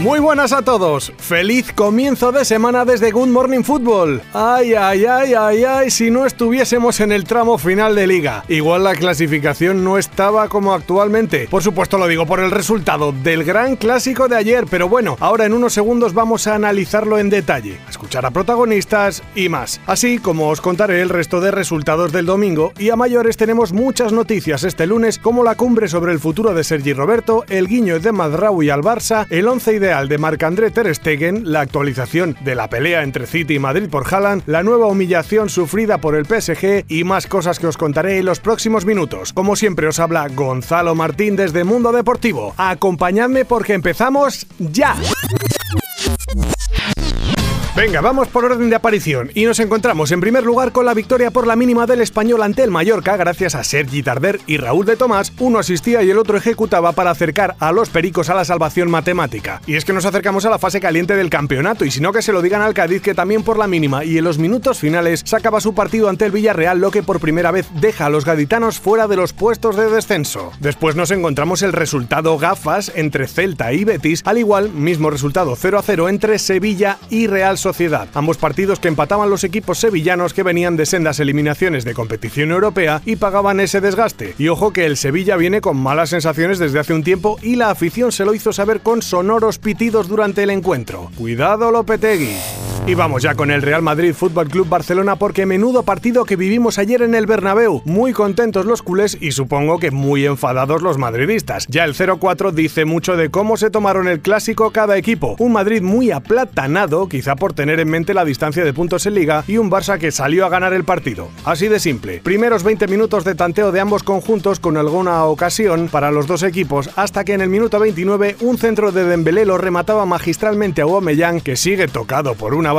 Muy buenas a todos. Feliz comienzo de semana desde Good Morning Football. Ay, ay, ay, ay, ay, si no estuviésemos en el tramo final de liga. Igual la clasificación no estaba como actualmente. Por supuesto lo digo por el resultado del gran clásico de ayer, pero bueno, ahora en unos segundos vamos a analizarlo en detalle, a escuchar a protagonistas y más. Así como os contaré el resto de resultados del domingo y a mayores tenemos muchas noticias este lunes como la cumbre sobre el futuro de Sergi Roberto, el guiño de Madraui al Barça, el 11 ideal de Marc-André Ter Stegen, la actualización de la pelea entre City y Madrid por Haaland, la nueva humillación sufrida por el PSG y más cosas que os contaré en los próximos minutos. Como siempre os habla Gonzalo Martín desde Mundo Deportivo. Acompañadme porque empezamos ya. Venga, vamos por orden de aparición y nos encontramos en primer lugar con la victoria por la mínima del español ante el Mallorca gracias a Sergi Tarder y Raúl de Tomás, uno asistía y el otro ejecutaba para acercar a los pericos a la salvación matemática. Y es que nos acercamos a la fase caliente del campeonato y si no que se lo digan al Cádiz que también por la mínima y en los minutos finales sacaba su partido ante el Villarreal lo que por primera vez deja a los gaditanos fuera de los puestos de descenso. Después nos encontramos el resultado gafas entre Celta y Betis, al igual mismo resultado 0 a 0 entre Sevilla y Real Sociedad ambos partidos que empataban los equipos sevillanos que venían de sendas eliminaciones de competición europea y pagaban ese desgaste. Y ojo que el Sevilla viene con malas sensaciones desde hace un tiempo y la afición se lo hizo saber con sonoros pitidos durante el encuentro. Cuidado Lopetegui. Y vamos ya con el Real Madrid Fútbol Club Barcelona porque menudo partido que vivimos ayer en el Bernabéu. Muy contentos los culés y supongo que muy enfadados los madridistas. Ya el 0-4 dice mucho de cómo se tomaron el clásico cada equipo. Un Madrid muy aplatanado, quizá por tener en mente la distancia de puntos en liga, y un Barça que salió a ganar el partido. Así de simple. Primeros 20 minutos de tanteo de ambos conjuntos con alguna ocasión para los dos equipos hasta que en el minuto 29 un centro de Dembélé lo remataba magistralmente a Aubameyang que sigue tocado por una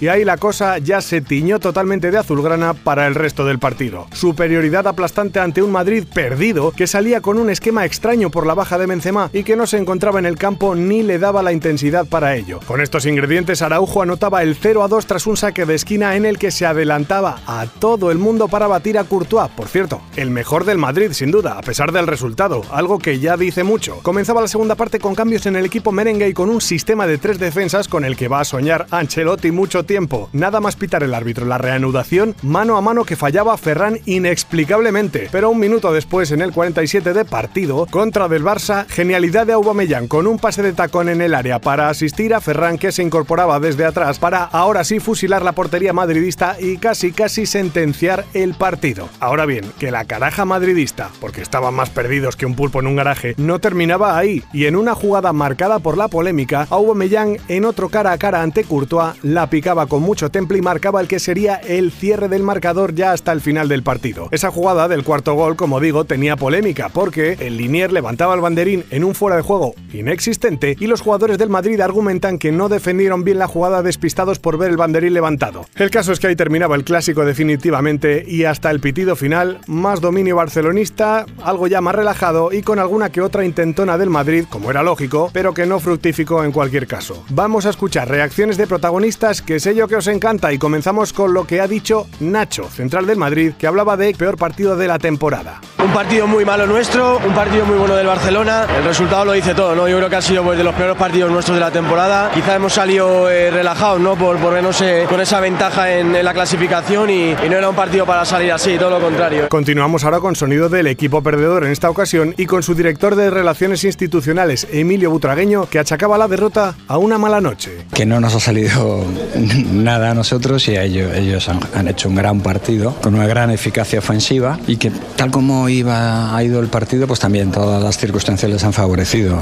y ahí la cosa ya se tiñó totalmente de azulgrana para el resto del partido. Superioridad aplastante ante un Madrid perdido que salía con un esquema extraño por la baja de Benzema y que no se encontraba en el campo ni le daba la intensidad para ello. Con estos ingredientes Araujo anotaba el 0 a 2 tras un saque de esquina en el que se adelantaba a todo el mundo para batir a Courtois, por cierto, el mejor del Madrid sin duda, a pesar del resultado, algo que ya dice mucho. Comenzaba la segunda parte con cambios en el equipo merengue y con un sistema de tres defensas con el que va a soñar Ancelotti mucho tiempo. Nada más pitar el árbitro la reanudación, mano a mano que fallaba Ferran inexplicablemente. Pero un minuto después, en el 47 de partido, contra del Barça, genialidad de Aubameyang con un pase de tacón en el área para asistir a Ferran que se incorporaba desde atrás para ahora sí fusilar la portería madridista y casi casi sentenciar el partido. Ahora bien, que la caraja madridista, porque estaban más perdidos que un pulpo en un garaje, no terminaba ahí y en una jugada marcada por la polémica, Aubameyang en otro cara a cara ante Courtois la picaba con mucho temple y marcaba el que sería el cierre del marcador ya hasta el final del partido. Esa jugada del cuarto gol, como digo, tenía polémica porque el Linier levantaba el banderín en un fuera de juego inexistente y los jugadores del Madrid argumentan que no defendieron bien la jugada despistados por ver el banderín levantado. El caso es que ahí terminaba el clásico definitivamente y hasta el pitido final, más dominio barcelonista, algo ya más relajado y con alguna que otra intentona del Madrid, como era lógico, pero que no fructificó en cualquier caso. Vamos a escuchar reacciones de protagonistas que sé yo que os encanta y comenzamos con lo que ha dicho Nacho, central del Madrid, que hablaba de peor partido de la temporada. Un partido muy malo nuestro, un partido muy bueno del Barcelona. El resultado lo dice todo, ¿no? Yo creo que ha sido pues, de los peores partidos nuestros de la temporada. Quizá hemos salido eh, relajados, ¿no? Por, por vernos eh, con esa ventaja en, en la clasificación y, y, no era un partido para salir así, todo lo contrario. Continuamos ahora con sonido del equipo perdedor en esta ocasión y con su director de Relaciones Institucionales, Emilio Butragueño, que achacaba la derrota a una mala noche. Que no nos ha salido nada a nosotros y a ellos, ellos han, han hecho un gran partido con una gran eficacia ofensiva y que tal como iba, ha ido el partido, pues también todas las circunstancias les han favorecido.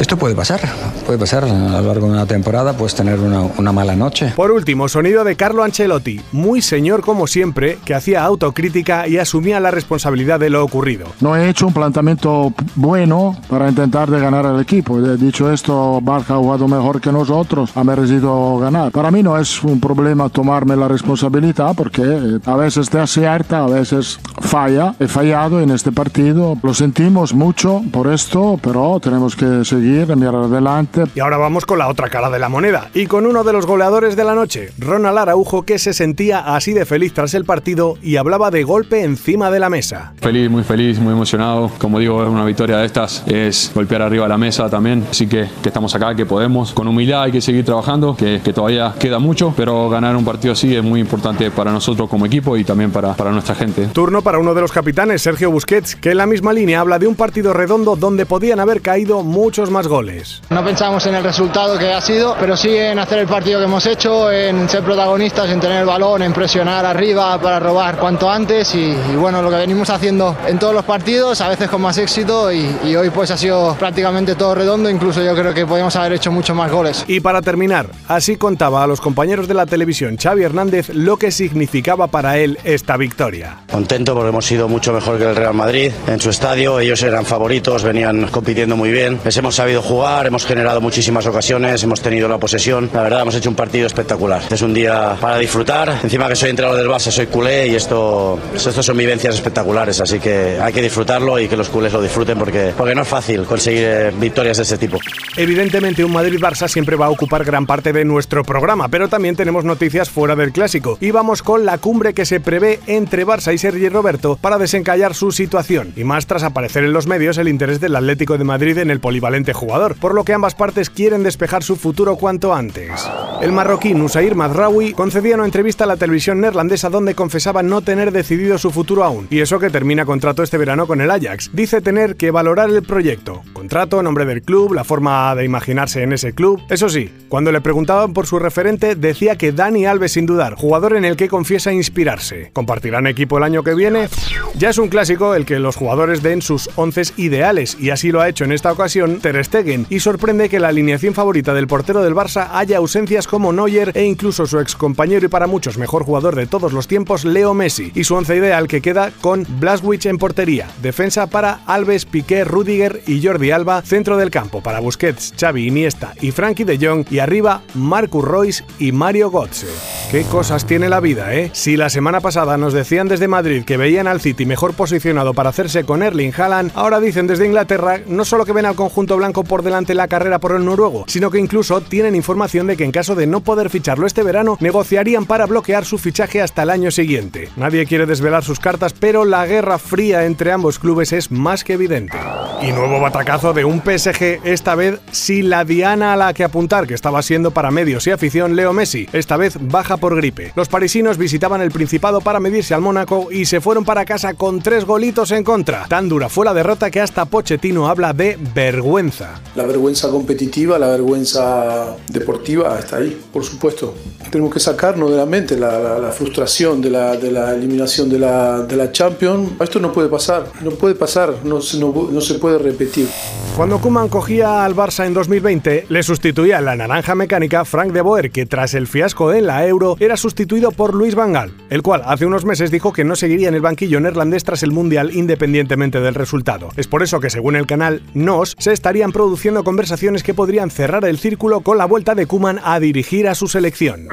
Esto puede pasar, puede pasar a lo largo de una temporada, pues tener una, una mala noche. Por último, sonido de Carlo Ancelotti, muy señor como siempre, que hacía autocrítica y asumía la responsabilidad de lo ocurrido. No he hecho un planteamiento bueno para intentar de ganar al equipo. Dicho esto, Barca ha jugado mejor que nosotros, ha merecido ganar para mí no es un problema tomarme la responsabilidad porque eh, a veces te acierta, a veces falla. He fallado en este partido, lo sentimos mucho por esto, pero tenemos que seguir, mirar adelante. Y ahora vamos con la otra cara de la moneda y con uno de los goleadores de la noche, Ronald Araujo, que se sentía así de feliz tras el partido y hablaba de golpe encima de la mesa. Feliz, muy feliz, muy emocionado. Como digo, una victoria de estas es golpear arriba de la mesa también. Así que, que estamos acá, que podemos. Con humildad hay que seguir trabajando, que, que, todavía queda mucho, pero ganar un partido así es muy importante para nosotros como equipo y también para, para nuestra gente. Turno para uno de los capitanes, Sergio Busquets, que en la misma línea habla de un partido redondo donde podían haber caído muchos más goles. No pensamos en el resultado que ha sido, pero sí en hacer el partido que hemos hecho, en ser protagonistas, en tener el balón, en presionar arriba para robar cuanto antes y, y bueno, lo que venimos haciendo en todos los partidos, a veces con más éxito y, y hoy pues ha sido prácticamente todo redondo, incluso yo creo que podíamos haber hecho mucho más goles. Y para terminar, así contaba a los compañeros de la televisión Xavi Hernández lo que significaba para él esta victoria. Contento porque hemos sido mucho mejor que el Real Madrid en su estadio, ellos eran favoritos, venían compitiendo muy bien, les hemos sabido jugar, hemos generado muchísimas ocasiones, hemos tenido la posesión, la verdad hemos hecho un partido espectacular. Es un día para disfrutar, encima que soy entrenador del Barça, soy culé y esto, esto son vivencias espectaculares, así que hay que disfrutarlo y que los culés lo disfruten porque, porque no es fácil conseguir eh, victorias de este tipo. Evidentemente un Madrid-Barça siempre va a ocupar gran parte de nuestro programa, pero también tenemos noticias fuera del clásico. Y vamos con la cumbre que se prevé entre Barça y Sergi Roberto para desencallar su situación, y más tras aparecer en los medios el interés del Atlético de Madrid en el polivalente jugador, por lo que ambas partes quieren despejar su futuro cuanto antes. El marroquí Nusair Mazraoui concedía una entrevista a la televisión neerlandesa donde confesaba no tener decidido su futuro aún, y eso que termina contrato este verano con el Ajax. Dice tener que valorar el proyecto, contrato, nombre del club, la forma de imaginarse en ese club. Eso sí, cuando le preguntaban por su referente, decía que Dani Alves sin dudar, jugador en el que confiesa inspirarse. ¿Compartirán equipo el año que viene? Ya es un clásico el que los jugadores den sus once ideales, y así lo ha hecho en esta ocasión Ter Stegen, y sorprende que la alineación favorita del portero del Barça haya ausencias como Neuer e incluso su ex compañero y para muchos mejor jugador de todos los tiempos, Leo Messi, y su once ideal que queda con Blaswich en portería, defensa para Alves, Piqué, Rudiger y Jordi Alba, centro del campo para Busquets, Xavi, Iniesta y Frankie de Jong y arriba Marcus Royce y Mario Götze. Qué cosas tiene la vida, ¿eh? Si la semana pasada nos decían desde Madrid que veían al City mejor posicionado para hacerse con Erling Haaland, ahora dicen desde Inglaterra no solo que ven al conjunto blanco por delante la carrera por el noruego, sino que incluso tienen información de que en caso de no poder ficharlo este verano, negociarían para bloquear su fichaje hasta el año siguiente. Nadie quiere desvelar sus cartas, pero la guerra fría entre ambos clubes es más que evidente. Y nuevo batacazo de un PSG, esta vez sin la diana a la que apuntar, que estaba siendo para medios y Leo Messi, esta vez baja por gripe. Los parisinos visitaban el Principado para medirse al Mónaco y se fueron para casa con tres golitos en contra. Tan dura fue la derrota que hasta Pochettino habla de vergüenza. La vergüenza competitiva, la vergüenza deportiva está ahí, por supuesto. Tenemos que sacarnos de la mente la, la, la frustración de la, de la eliminación de la, de la Champions. Esto no puede pasar, no puede pasar, no, no, no se puede repetir. Cuando Kuman cogía al Barça en 2020, le sustituía la naranja mecánica Frank de Boer, que tras el fiasco en la Euro era sustituido por Luis Van Gaal, el cual hace unos meses dijo que no seguiría en el banquillo neerlandés tras el Mundial independientemente del resultado. Es por eso que según el canal NOS se estarían produciendo conversaciones que podrían cerrar el círculo con la vuelta de Kuman a dirigir a su selección.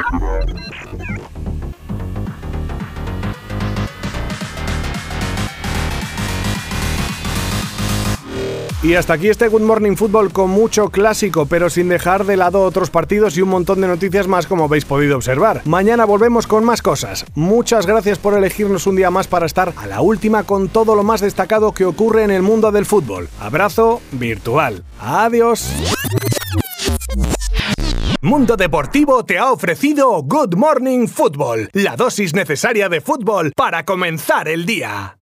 Y hasta aquí este Good Morning Football con mucho clásico, pero sin dejar de lado otros partidos y un montón de noticias más como habéis podido observar. Mañana volvemos con más cosas. Muchas gracias por elegirnos un día más para estar a la última con todo lo más destacado que ocurre en el mundo del fútbol. Abrazo virtual. Adiós. Mundo Deportivo te ha ofrecido Good Morning Football, la dosis necesaria de fútbol para comenzar el día.